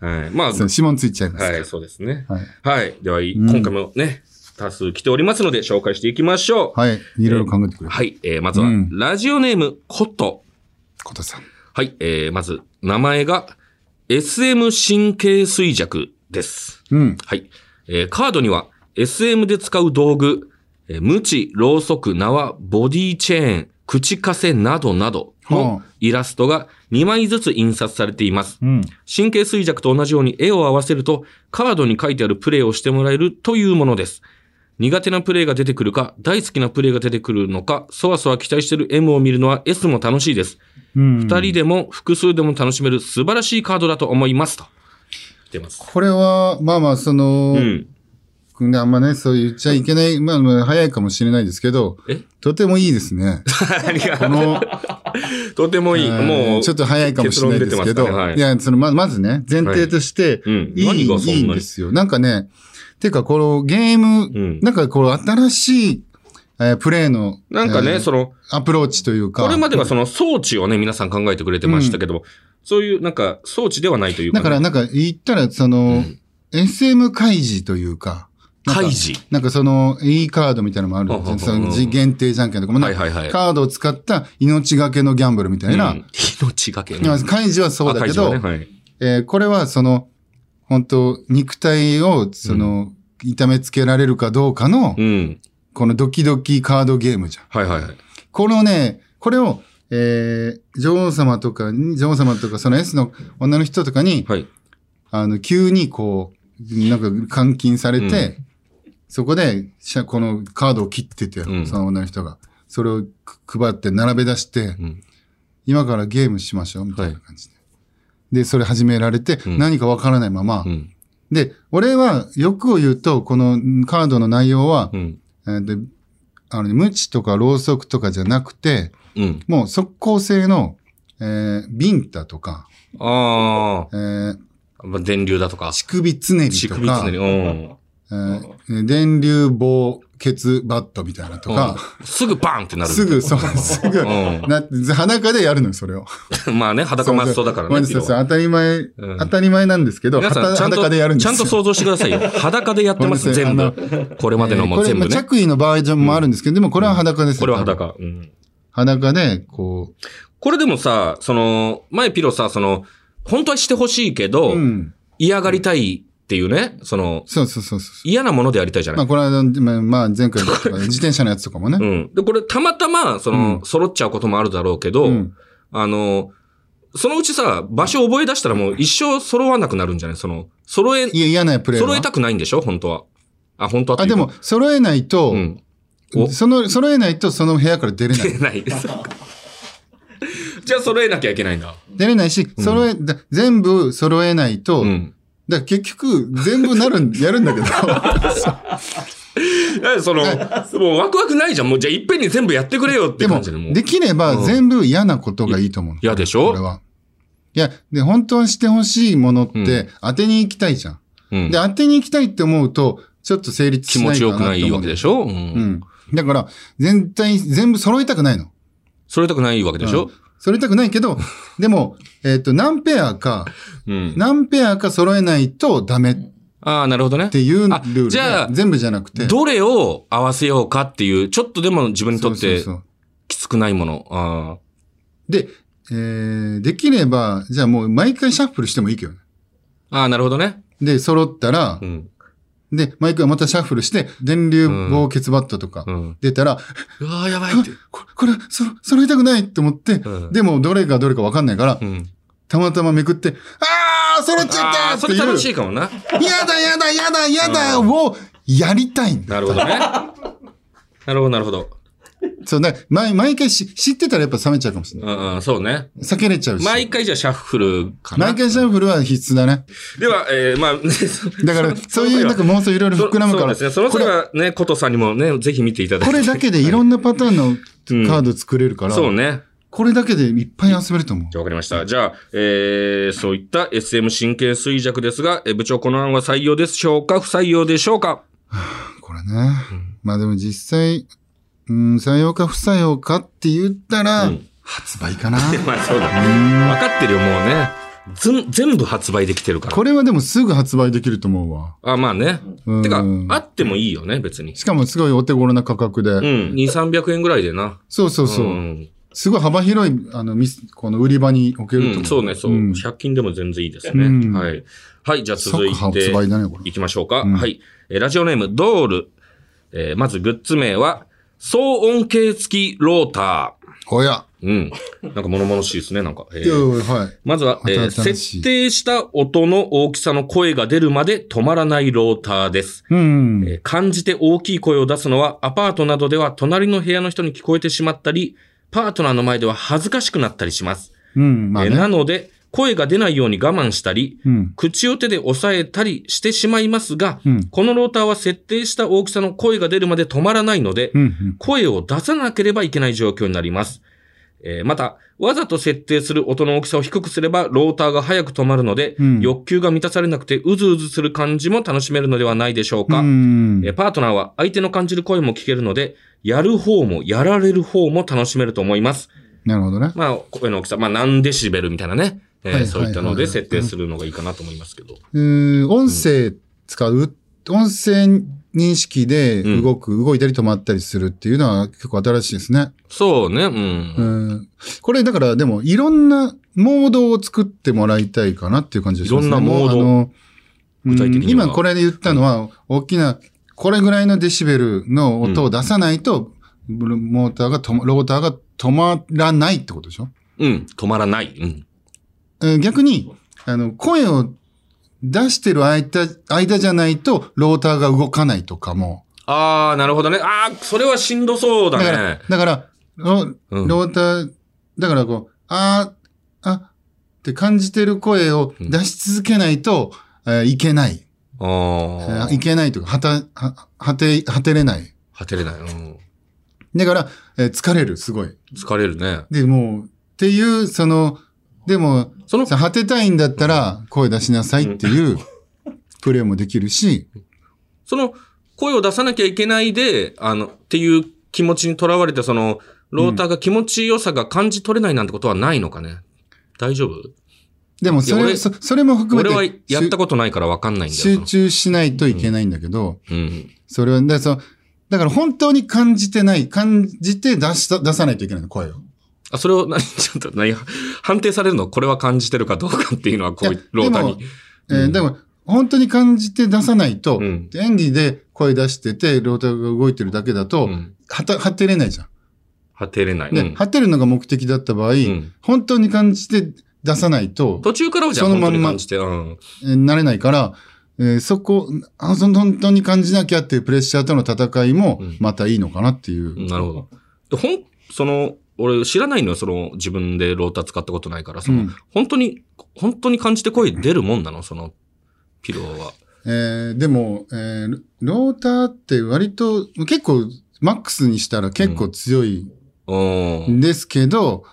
はい。まあ、指紋ついちゃいます。はい、そうですね。はい。はい。では、今回もね、多数来ておりますので、紹介していきましょう。はい。いろいろ考えてくれる。はい。えー、まずは、うんラジオネーム、コット。ことさん。はい。えー、まず、名前が、SM 神経衰弱です。うん。はい。えー、カードには、SM で使う道具、えー、無知、ろうそく、縄、ボディチェーン、口枷などなどのイラストが2枚ずつ印刷されています。うん。神経衰弱と同じように絵を合わせると、カードに書いてあるプレイをしてもらえるというものです。苦手なプレイが出てくるか、大好きなプレイが出てくるのか、そわそわ期待している M を見るのは S も楽しいです。うん二人でも複数でも楽しめる素晴らしいカードだと思います。と。出ます。これは、まあまあ、そのう、ん。あんまね、そう言っちゃいけない、まあまあ、早いかもしれないですけど、え？とてもいいですね。この、とてもいい。えーもう、ちょっと早いかもしれないですけど、ねはいいや、その、ま、まずね、前提として、うんいい、何がそんいいんですよ。なんかね、ていうか、このゲーム、うん。なんかこの新しい、えープレイの、なんかね、えーその、アプローチというか、これまではその装置をね、皆さん考えてくれてましたけど、そういうなんか装置ではないというか、ね。だからなんか言ったら、その、SM 開示というか、なんか開示なんかその、いいカードみたいなのもあるほうほうほうそのじ限定じゃんけんとかも、はいはいはい。カードを使った命がけのギャンブルみたいな、うん。命がけね。いや開示はそうだけど、あ開示はねはい。えーこれはその、本当肉体を、その、痛めつけられるかどうかの、うん。このドキドキカードゲームじゃん。はいはいはい。このね、これを、えー女王様とかに、女王様とか、その S の女の人とかに、はい。あの、急にこう、なんか監禁されて、そこで、このカードを切ってて、うんその女の人が。それをく配って並べ出して、ん今からゲームしましょう、みたいな感じで。で、それ始められて、ん何かわからないまま、うん。で、俺は、欲を言うと、このカードの内容は、うん。えーであのね、無知とかろうそくとかじゃなくて、うん。もう速攻性の、えービンタとか、あえーあ。まあ、電流だとか。乳首つねりとか乳首つね、り。うん。えー電流棒ケバットみたいなとか、うんすぐバーンってなる。すぐ、そう、すぐ、んな裸でやるのよ、それを。まあね、裸マストだからね。ごめんなさいピロは当たり前、うん当たり前なんですけど、皆さん、裸ちゃんと、裸でやるんですよ。ちゃんと想像してくださいよ。裸でやってます、全部。これまでのえーこれ、まあも全部ね。着衣のバージョンもあるんですけど、でもこれは裸ですよこれは。裸。うん。裸で、ここれでもさ、その、前ピロさ、その、本当はしてほしいけど。嫌がりたいっていうね、その、そうそうそうそう。嫌なものでやりたいじゃない。まあ、これは、まあ、まあ前回とか、自転車のやつとかもね。うん。で、これたまたま、その、うん揃っちゃうこともあるだろうけど、うんあの、そのうちさ、場所覚え出したらもう一生揃わなくなるんじゃない？その、揃え、いや、嫌なプレイは。揃えたくないんでしょ？本当は。あ、本当はあ、でも、揃えないと、うん。おその、揃えないとその部屋から出れない。出ない。じゃあ揃えなきゃいけないんだ。出れないし、揃え、だ全部揃えないと、うん。だ結局、全部なるん、やるんだけど、えその、もうワクワクないじゃん。もうじゃあいっぺんに全部やってくれよって感じでもう。、できれば全部嫌なことがいいと思うの。嫌でしょ？これは。いや、で、本当はしてほしいものっうて、当てに行きたいじゃん。うんで、当てに行きたいって思うと、ちょっと成立気持しないかなと思う。ちよくないわけでしょ？う。うんん。だから、全体、全部揃えたくないの。揃えたくないわけでしょ？揃えたくないけど、でも、えっ、と、何ペアか、うん。何ペアか揃えないとダメっああ、なるほどね。ていうルあールでじゃあ全部じゃなくて。どれを合わせようかっていう、ちょっとでも自分にとってきつくないもの。あで、えー、できれば、じゃあもう毎回シャッフルしてもいいけどね。あ。ああ、なるほどね。で、揃ったらう、ん。で、毎回またシャッフルして、電流棒ケツバットとかうん。出たら、うわーやばいって。これ、これ、そ、揃えたくないって思って、うんでもどれがどれかわかんないから、うん。たまたまめくって、あー揃っちゃったそれ楽しいかもな。やだやだやだやだをやりたいんだ。なるほどね。なるほど、なるほど。そうだ、毎毎回し知ってたらやっぱ冷めちゃうかもしれない。うんうん、そうね。避けれちゃうし。毎回じゃあシャッフルかな。毎回シャッフルは必須だね。では、えー、まあ、ね、だから、そういうなんか妄想いろいろ膨らむから。そうですね。そのこれ際はね、コトさんにもね、ぜひ見ていただいて。これだけでいろんなパターンのカード作れるから、そうね。これだけでいっぱい遊べると思う。じゃあわかりました。じゃあ、えー、そういった SM 神経衰弱ですが、えー部長この案は採用でしょうか？不採用でしょうか？これね。まあでも実際、うん、採用か不採用かって言ったら、うん発売かな。まあそうだね。分かってるよ、もうね。全部発売できてるから。これはでもすぐ発売できると思うわ。あ、まあね。うんてか、あってもいいよね、別に。しかもすごいお手頃な価格で。うん。2、300円ぐらいでな。そうそうそう。んすごい幅広い、あの、ミス、この売り場に置けると思う。うん、そうね、そう。ん100均でも全然いいですね。うんはい。はい、じゃあ続いて。いきましょうか。うんはい。えーラジオネーム、ドール。えーまずグッズ名は、騒音計付きローター。おや。うん。なんか物々しいですね、なんか。えーいやはい。まずは、えー設定した音の大きさの声が出るまで止まらないローターです。うん。えー感じて大きい声を出すのは、アパートなどでは隣の部屋の人に聞こえてしまったり、パートナーの前では恥ずかしくなったりします。うん。まあえーなね。ので、声が出ないように我慢したり、うん。口を手で押さえたりしてしまいますが、うんこのローターは設定した大きさの声が出るまで止まらないので、うん。うん。声を出さなければいけない状況になります。えーまた、わざと設定する音の大きさを低くすれば、ローターが早く止まるので、うん欲求が満たされなくて、うずうずする感じも楽しめるのではないでしょうか。うんえーパートナーは相手の感じる声も聞けるので、やる方もやられる方も楽しめると思います。なるほどね。まあ、声の大きさ、まあ何デシベルみたいなね、えーはいはいそういったのはいで設定するのがいいかなと思いますけど。うーん音声使う、音声認識で動く、動いたり止まったりするっていうのは結構新しいですね。そうね、うん。うん。これだからでもいろんなモードを作ってもらいたいかなっていう感じですね。いろんなモード具体今これで言ったのは、大きな、これぐらいのデシベルの音を出さないと、モーターが止ま、ローターが止まらないってことでしょ？うん、止まらない。うん。えー逆に、あの、声を出してる間、間じゃないと、ローターが動かないとかも。あー、なるほどね。あー、それはしんどそうだだから、ね。だから、ロうんローター、だからこう、あー、あって感じてる声を出し続けないと、えーいけない。あえーーいけないとか、はた、は、果て、果てれない。果てれない。うん。だから、えー疲れる、すごい。疲れるね。で、もう、っていう、その、でも、そのさ果てたいんだったら、声出しなさいっていう、プレイもできるし、その、声を出さなきゃいけないで、あの、っていう気持ちにとらわれて、その、ローターが気持ちよさが感じ取れないなんてことはないのかね？大丈夫？でもそれ、そそれも含め俺て、はやったことないからわかんないんだよ。集中しないといけないんだけど、うん。それは、だからそだから本当に感じてない、感じて出し、出さないといけないの、声を。あ、それを、何、ちょっと、何、判定されるのこれは感じてるかどうかっていうのは、こうローターにでも。えーでも、本当に感じて出さないと、うん演技で声出してて、ローターが動いてるだけだと、うんはた、はてれないじゃん。果てれない。で、うんはてるのが目的だった場合、ん本当に感じて出さないと、途中からはじゃそのまんまうん。えーなれないから、えーそこ、あその本当に感じなきゃっていうプレッシャーとの戦いもうん、またいいのかなっていう。なるほど。で、ほん、その、俺知らないのよ、その、自分でローター使ったことないから、その、うん本当に、本当に感じて声出るもんなのその、ピローは。えーでも、えーローターって割と、結構、マックスにしたら結構強いうん。んですけど、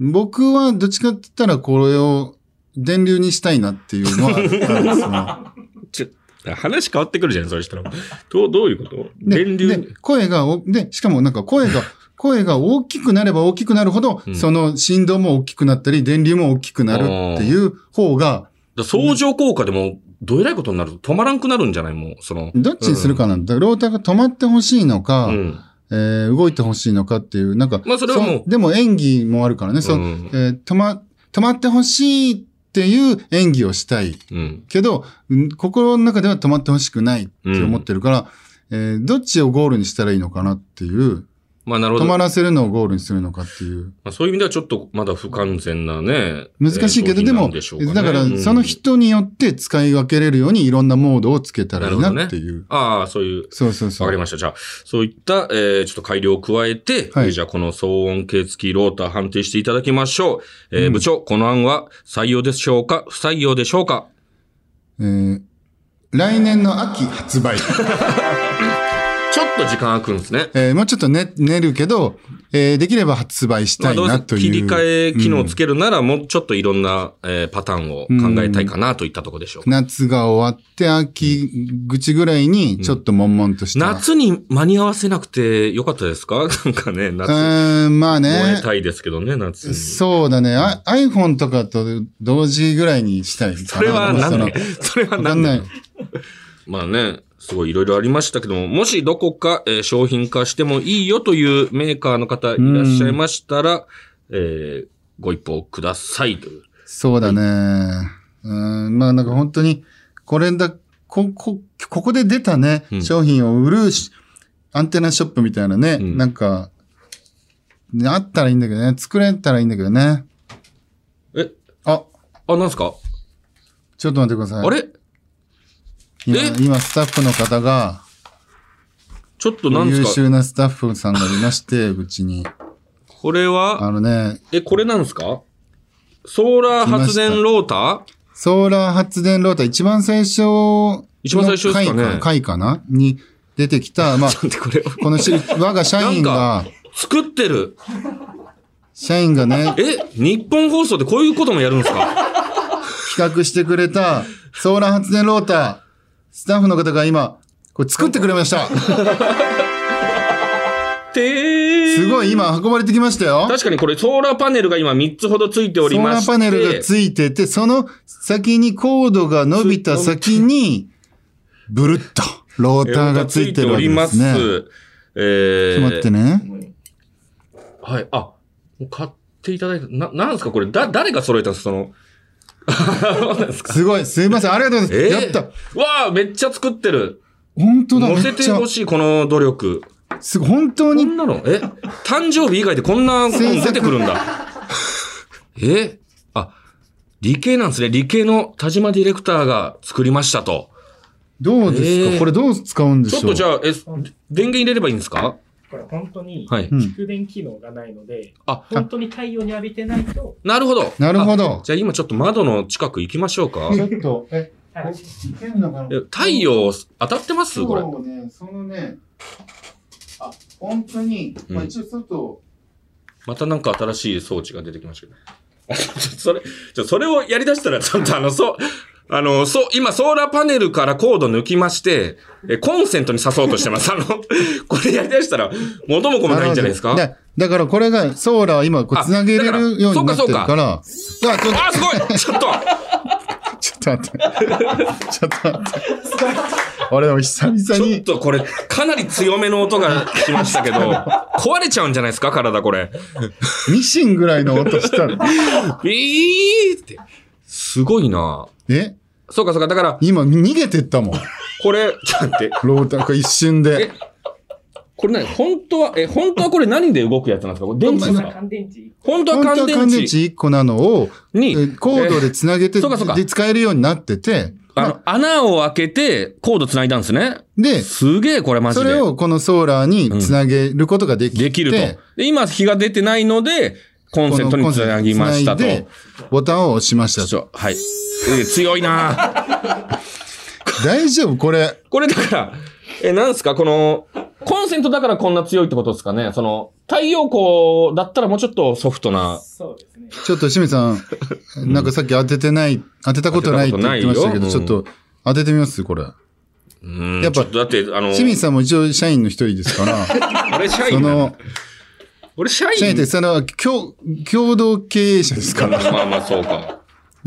僕はどっちかって言ったらこれを電流にしたいなっていうのはあるんですね。ちょ、話変わってくるじゃん、それしたら。どう、どういうこと？で電流？で、声がお、で、しかもなんか声が、声が大きくなれば大きくなるほど、うんその振動も大きくなったり、電流も大きくなるっていう方が、だ相乗効果でも、どえらいことになる止まらんくなるんじゃない？もう、その。どっちにするかなんだ。ローターが止まってほしいのか、うん。えー動いてほしいのかっていう、なんか、まあそれはもうでも演技もあるからね、そううんえー止ま、止まってほしいっていう演技をしたい。うん。けど、うん心の中では止まってほしくないって思ってるから、えーどっちをゴールにしたらいいのかなっていう、まあなるほど。ま止まらせるのをゴールにするのかっていう。あ、そういう意味ではちょっとまだ不完全なね。難しいけど、でも、でしょうかねだから、その人によって使い分けれるようにいろんなモードをつけたらいいなっていう。ああ、そういう。そうそうそう。わかりました。じゃあ、そういった、えー、ちょっと改良を加えて、はいえーじゃあ、この騒音計付きローター判定していただきましょう。えー部長、この案は採用でしょうか？不採用でしょうか？えー来年の秋発売。ちょっと時間空くんですね。えーもうちょっと寝、寝るけど、えーできれば発売したいなという。切り替え機能をつけるなら、もうちょっといろんな、えーパターンを考えたいかなといったところでしょうか。夏が終わって秋口ぐらいにちょっと悶々とした。夏に間に合わせなくてよかったですか？なんかね、う夏、ーん、まあ燃ねえ。たいですけどね、夏に。そうだね。あ iPhone とかと同時ぐらいにしたい。それは何だよそれはわかんない何だよ。まあね、すごいいろいろありましたけども、もしどこか、えー商品化してもいいよというメーカーの方いらっしゃいましたら、えーご一報くださいという。そうだね。うん、まあなんか本当に、これだ、こ、こ、ここで出たね、うん商品を売るしアンテナショップみたいなね、うんなんか、ねあったらいいんだけどね。作れたらいいんだけどね。え、あ、あ、なんすか？ちょっと待ってください。あれ？今え、今スタッフの方が、ちょっとなんですか？優秀なスタッフさんがいまして、うちに。これは、あのね、え、これなんですか？ソーラー発電ローター？ソーラー発電ローター、一番最初の一番最初ですかね。回回かな？に出てきた、まあ、これ。を。このし、我が社員が、作ってる。社員がね、え、日本放送でこういうこともやるんですか？企画してくれたソーラー発電ローター、スタッフの方が今、これ作ってくれました。て すごい、今運ばれてきましたよ。確かにこれソーラーパネルが今3つほどついておソーラりまして。ーパネルがついてて、その先にコードが伸びた先に、ブルッと、ローターがついてるわけですね。ちょっえー、と待ってね。はい。あ、買っていただいた。な、なんですかこれ、だ、誰が揃えたんですか？その。すごい、すいません、ありがとうございます。えーやった。わあめっちゃ作ってる。本当だ、め乗せてほ。しい、この努力。すごい、本当にこんなの、え？誕生日以外でこんな本出てくるんだ。え？あ、理系なんですね。理系の田島ディレクターが作りましたと。どうですか、えーこれどう使うんでしょう？ちょっとじゃあ、え、電源入れればいいんですか？これ本当に蓄電機能がないので、あ本当に太陽に浴びてないと、なるほど。なるほどあじゃあ今ちょっと窓の近く行きましょうか。ちょっと、え、はいいけんのかなえ太陽当たってますこれ。そうね、そのね、あ、本当に、まあうん一応外、またなんか新しい装置が出てきましたけど。それ、ちょそれをやり出したら、ちょっとあの、そう、あの、そう、今、ソーラーパネルからコード抜きまして、え、コンセントに刺そうとしてます。あの、これやり出したら、元も子もないんじゃないですか？だだからこれが、ソーラー今こあう繋げれるようになってるだかから、あ、ちょっと、あ、すごいちょっと ちょっと待って。ちょっと待って。俺久々ちょっに、とこれ、かなり強めの音がしましたけど、壊れちゃうんじゃないですか？体これ。ミシンぐらいの音したの。ビーって。すごいなえ？そうかそうか。だから、今逃げてったもん。これ、ちょっと待って。ローターが一瞬で。これね、本当は、え、本当はこれ何で動くやつなんですか？これ電池ですか？乾電池。本当は本当は乾電池乾電池1個なのを、に、えコードで繋げて、えそうかそうかで使えるようになってて、あの、穴を開けてコード繋いだんですね。で、すげえこれマジで。それをこのソーラーに繋げることができて、できると。で、今日が出てないので、コンセントに繋ぎましたと。このコンセントに繋いでボタンを押しましたと。ちょはい。えー強いな大丈夫？これ。これだから、え、なんですか？この、コンセントだからこんな強いってことですかね？その、太陽光だったらもうちょっとソフトな。そうですね。ちょっと清水さん、なんかさっき当ててない、当てたことないって言ってましたけど、ちょっとと当ててみますこれ。うん。やっぱちょとだって、あの、清水さんも一応社員の一人ですから、あれ社員なその、俺社員社員ってその、共、共同経営者ですから。まあまあそうか。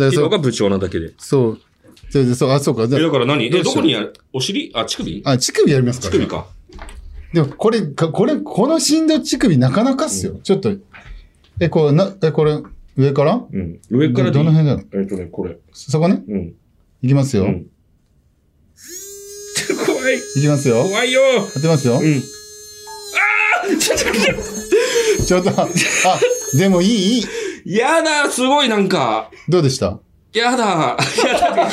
らそう、今が部長なだけで。そう、それでそう、あ、そうか。え、だから何？え、どこにやる？お尻？あ、乳首？あ、乳首やりますか乳首か。でも、これ、かこれ、この振動乳首なかなかっすよ。ちょっと、え、こう、な、え、これ、上から？うん。上からどの辺だろう？えっとね、これ。そこね？うん。いきますよ。うん。怖い。いきますよ。怖いよ。当てますよ。うん。あーちょっとちょっと、あ、でもいいいいやだ、すごいなんか。どうでした？やだ。やだ。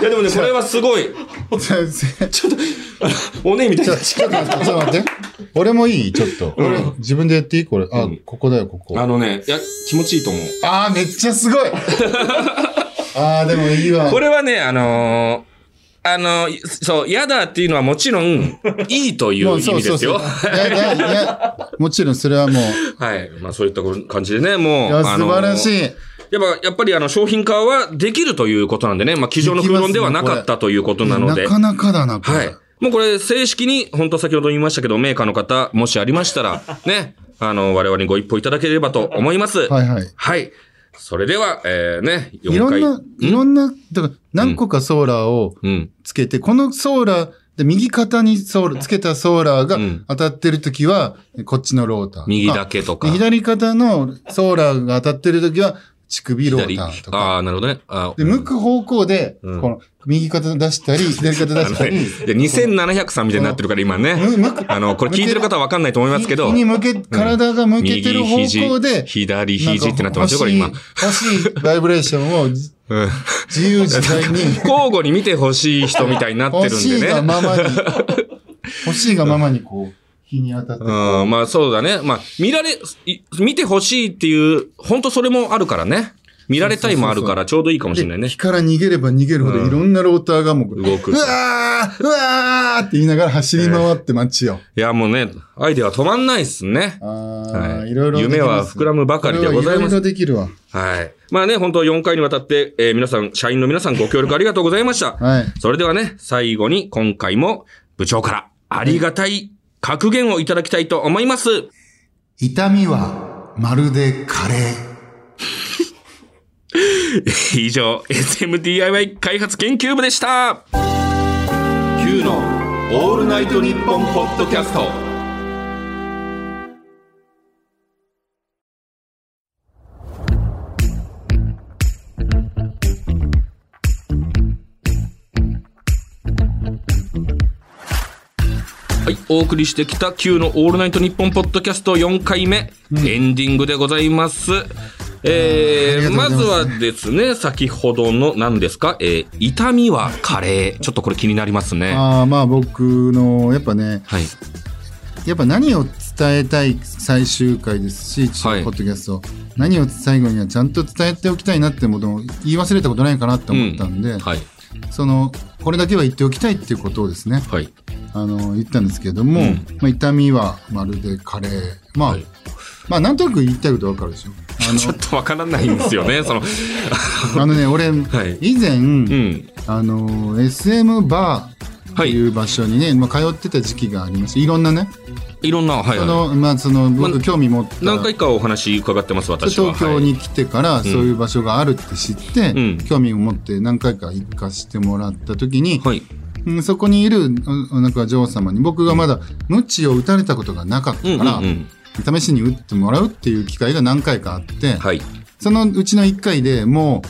いや、でもね、これはすごい。先生ちょっと、おねえみたいな。ちょっと待って、ちょっと待って。俺もいい？ちょっと。俺、自分でやっていい？これ。あ、うんここだよ、ここ。あのね、いや、気持ちいいと思う。あー、めっちゃすごい あー、でもいいわ。これはね、あのーあのーそう、やだっていうのはもちろん、いいという意味ですよ。もちろんそれはもう、はい。まあそういった感じでね、もう。いや、素晴らしい。い。やっぱ、やっぱりあの、商品化はできるということなんでね、まあ、机上の空論ではなかったということなので。なかなかだな、これ。はい。もうこれ、正式に、本当先ほど言いましたけど、メーカーの方、もしありましたら、ね、あの、我々にご一報いただければと思います。はいはい。はい。それでは、えー、ね、4回。いろんな、いろんな、だから何個かソーラーをうん。つけて、このソーラー、で右肩にソーラー、つけたソーラーがうん当たってるときは、こっちのローター。右だけとかで。左肩のソーラーが当たってるときは、乳首ロー左。ターとああ、か。なるほどね。あで、向く方向で、うんこの、右肩出したり、左肩出したり。で、2703みたいになってるから今ね。あの、これ聞いてる方はわかんないと思いますけど。日に向け、体が向けてる方向で、左肘ってなってますよ、これ今。欲しいバイブレーションを自由自在に、交互に見てほしい人みたいになって欲るんしいがでね。ままに、欲しいがままにこう、日に当たってこう。うん、まあそうだね。まあ、見られ、い見てほしいっていう、本当それもあるからね。見られたいもあるからちょうどいいかもしれないねで火。から逃げれば逃げるほどいろんなローターがもう、動くうわーうわーって言いながら走り回って街を。いや、もうね、アイデアは止まんないっすね。ああ、はいいろいろ。夢は膨らむばかりでございますいろいろできるわ。はい。まあね、本当4回にわたって、えー皆さん、社員の皆さんご協力ありがとうございました。はい。それではね、最後に今回も部長からありがたい格言をいただきたいと思います。痛みはまるでカレー。以上、SMDIY 開発研究部でした。Q のオールナイトニッポンポッドキャスト。お送りしてきた Q のオールナイトニッポンポッドキャスト4回目、エンディングでございます。えー、まずはですね、先ほどの何ですか、えー、痛みはカレー。ちょっとこれ気になりますね。ああ、まあ僕の、やっぱね、はい。やっぱ何を伝えたい最終回ですし、はいポッドキャスト、何を最後にはちゃんと伝えておきたいなってことを言い忘れたことないかなって思ったんで、はい。その、これだけは言っておきたいっていうことをですね、はい。あの、言ったんですけども、うんまあ、痛みはまるでカレー。まあ、はいまあ、なんとなく言いたいことわかるでしょ。ちょっとわからないんですよね、その、あの、あのね、俺、はい以前、うん。あの、SM バーっていう場所にね、まあ、通ってた時期がありまして、いろんなね、いろんな、はい、はその、まあ、その、僕、ま興味持った。い。何回かお話伺ってます、私は。東京に来てからそういう場所があるって知って、うん興味を持って何回か行かしてもらった時に、はい。うんそこにいるおなんか女王様に僕がまだ鞭を打たれたことがなかった。から、うん。試しに打ってもらうっていう機会が何回かあって、はい。そのうちの1回でも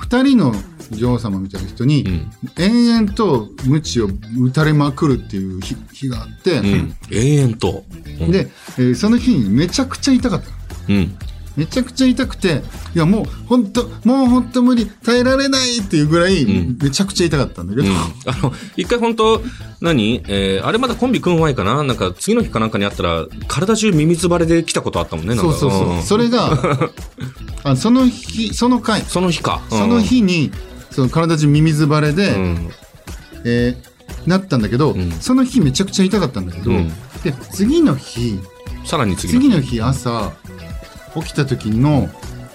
う2人の女王様みたいな人に、うん。延々と鞭を打たれまくるっていう日日があって、うん。永遠と。うん、で、えーその日にめちゃくちゃ痛かった。うん。めちゃくちゃ痛くて、いやもう本当もう本当無理、耐えられないっていうぐらい、うんめちゃくちゃ痛かったんだけど、うん。あの、一回本当何？えー、あれまだコンビ組む前かな？なんか次の日かなんかにあったら、体中ミミズバレで来たことあったもんね、なんか。そうそうそう、んそれが あその日、その回、その日か。うんその。日に、その体中ミミズバレで、うん。えーなったんだけど、んその日めちゃくちゃ痛かったんだけど、うんで次の日さらに次の日。次の日朝起きた時の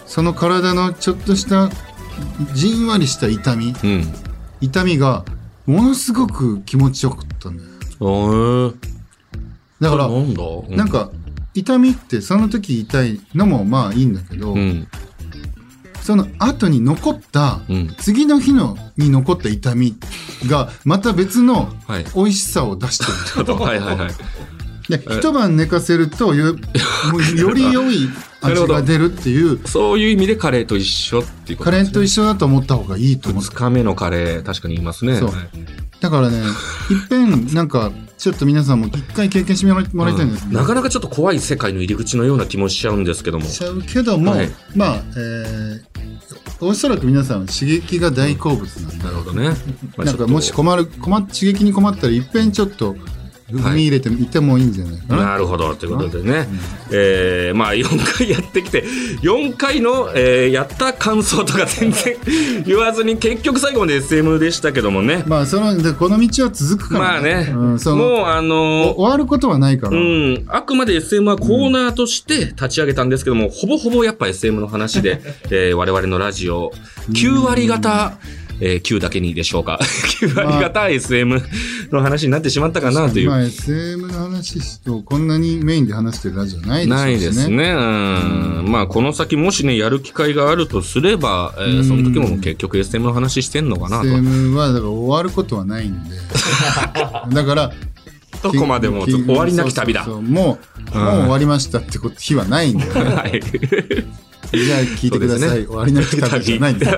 その体のちょっとしたじんわりした痛みうん。痛みがものすごく気持ちよかったんだよおー。だからなんだ、うなん、か痛みってその時痛いのもまあいいんだけど、うん。その後に残ったうん。次の日のに残った痛みがまた別のはい。美味しさを出してる はいはいはい。で一晩寝かせるとよ より良い味が出るっていう。そういう意味でカレーと一緒っていうことカレーと一一緒だと思った方がいいと思っ2た日目のカレー、確かに言いますね。だからねいっぺんなんかちょっと皆さんも一回経験してもらいたいんですけど、なかなかちょっと怖い世界の入り口のような気もしちゃうんですけども。しちゃうけども、はい。まあ、えー、おそらく皆さんは刺激が大好物なんで、なるほどね。まあなんかもし困る困っ刺激に困ったらいっぺんちょっと踏み入れてみてもいいんじゃないかとな、なるほど。ということでね。えー、まあ4回やってきて、4回の、えー、やった感想とか全然言わずに、結局最後まで SM でしたけどもね。まあそのでこの道は続くから、まあね。うん、そのもうあのーお終わることはないから、うん、あくまで SM はコーナーとして立ち上げたんですけども、ほぼほぼやっぱ SM の話で、えー我々のラジオ、9割方、えー、9だけにでしょうか。9割方 SM の話になってしまったかなという。まあ SM の話をこんなにメインで話してるラジオないでしょうしね。ないですね。うん。まあ、この先もしね、やる機会があるとすれば、えーその時も結局 SM の話してんのかなと。SM はだから終わることはないんで。だから、どこまでもき終わりなき旅だ。そうそうそうもう、うんもう終わりましたってこと日はないんで。はい。じゃあ聞いてください、終わりなき旅じゃないんですよ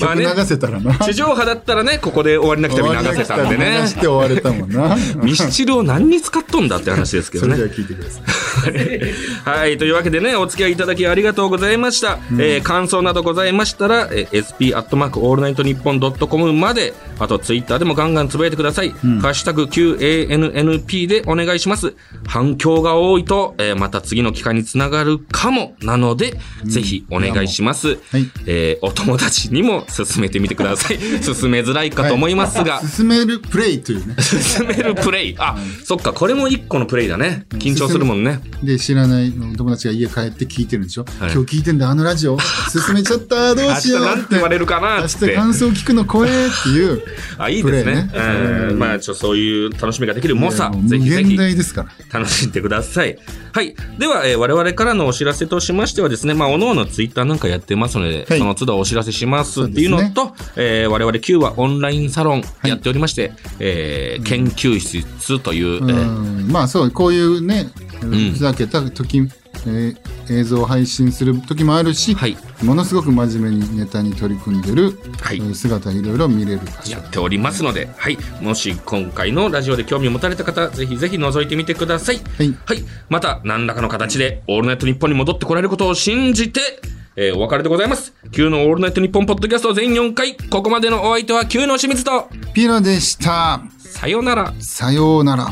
まあね曲流せたらな地上波だったらね、ここで終わりなき旅流せたんでね流。して終われたもんな ミスチルを何に使っとんだって話ですけどねそれで。は聞いてくださいはい。というわけでね、お付き合いいただきありがとうございました。えー感想などございましたら、えー sp アットマークオールナイトニッポンドットコムまで、あとツイッターでもガンガンつぶやいてください。ハッシュタグ QANNP でお願いします。反響が多いと、えーまた次の機会につながるかもなので、ぜひお願いします。はいえーお友達にも勧めてみてください。勧めづらいかと思いますが、進めるプレイというね 進めるプレイ。あ、そっか、これも一個のプレイだね。緊張するもんね。で知らないお友達が家帰って聞いてるんでしょ、はい今日聞いてんだあのラジオ 進めちゃったどうしようなんて言われるかな明って。日感想聞くの怖えっていうあ、いいですね。プレイねうんまあ、ちょっとそういう楽しみができる猛者ぜひぜひ大ですから楽しんでください。はい。では、えー我々からのお知らせとしましてはですね、まあ、おのおのツイッターなんかやってますので、はい。その都度お知らせしますっていうのと、えー我々 Q はオンラインサロンやっておりまして、えー研究室という、うえーん。まあそうこういうねん。ふざけた時、えー映像を配信する時もあるし、はいものすごく真面目にネタに取り組んでる、はいえー姿いろいろ見れる場所やっておりますので、はい。もし今回のラジオで興味を持たれた方、ぜひぜひ覗いてみてください。はいはい。また、何らかの形で、オールナイトニッポンに戻ってこられることを信じて、えーお別れでございます。Q のオールナイトニッポンポッドキャスト全4回、ここまでのお相手は Q の清水と、ピロでしたさようなら。さようなら